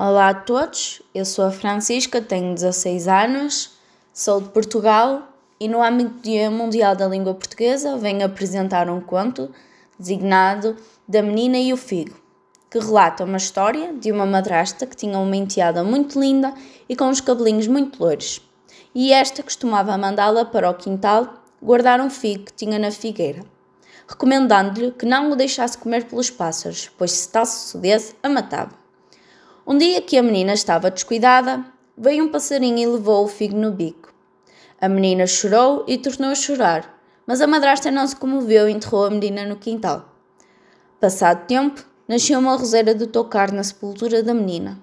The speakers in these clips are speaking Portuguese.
Olá a todos, eu sou a Francisca, tenho 16 anos, sou de Portugal e no âmbito do Dia Mundial da Língua Portuguesa venho apresentar um conto designado Da Menina e o Figo, que relata uma história de uma madrasta que tinha uma enteada muito linda e com os cabelinhos muito loiros, e esta costumava mandá-la para o quintal guardar um figo que tinha na figueira, recomendando-lhe que não o deixasse comer pelos pássaros, pois se tal sucedesse, a matava. Um dia que a menina estava descuidada, veio um passarinho e levou o figo no bico. A menina chorou e tornou a chorar, mas a madrasta não se comoveu e enterrou a menina no quintal. Passado tempo, nasceu uma roseira de tocar na sepultura da menina.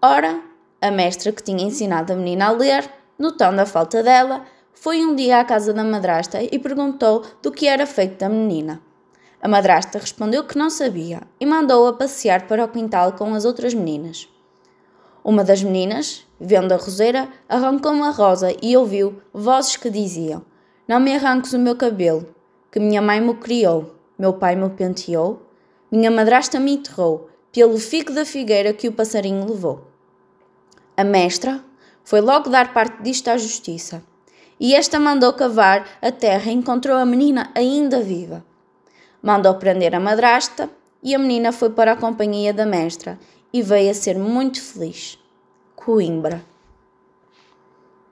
Ora, a mestra que tinha ensinado a menina a ler, notando a falta dela, foi um dia à casa da madrasta e perguntou do que era feito da menina. A madrasta respondeu que não sabia e mandou-a passear para o quintal com as outras meninas. Uma das meninas, vendo a roseira, arrancou uma rosa e ouviu vozes que diziam: Não me arranques o meu cabelo, que minha mãe me criou, meu pai me penteou, minha madrasta me enterrou, pelo figo da figueira que o passarinho levou. A mestra foi logo dar parte disto à justiça, e esta mandou cavar a terra e encontrou a menina ainda viva mandou prender a madrasta e a menina foi para a companhia da mestra e veio a ser muito feliz. Coimbra.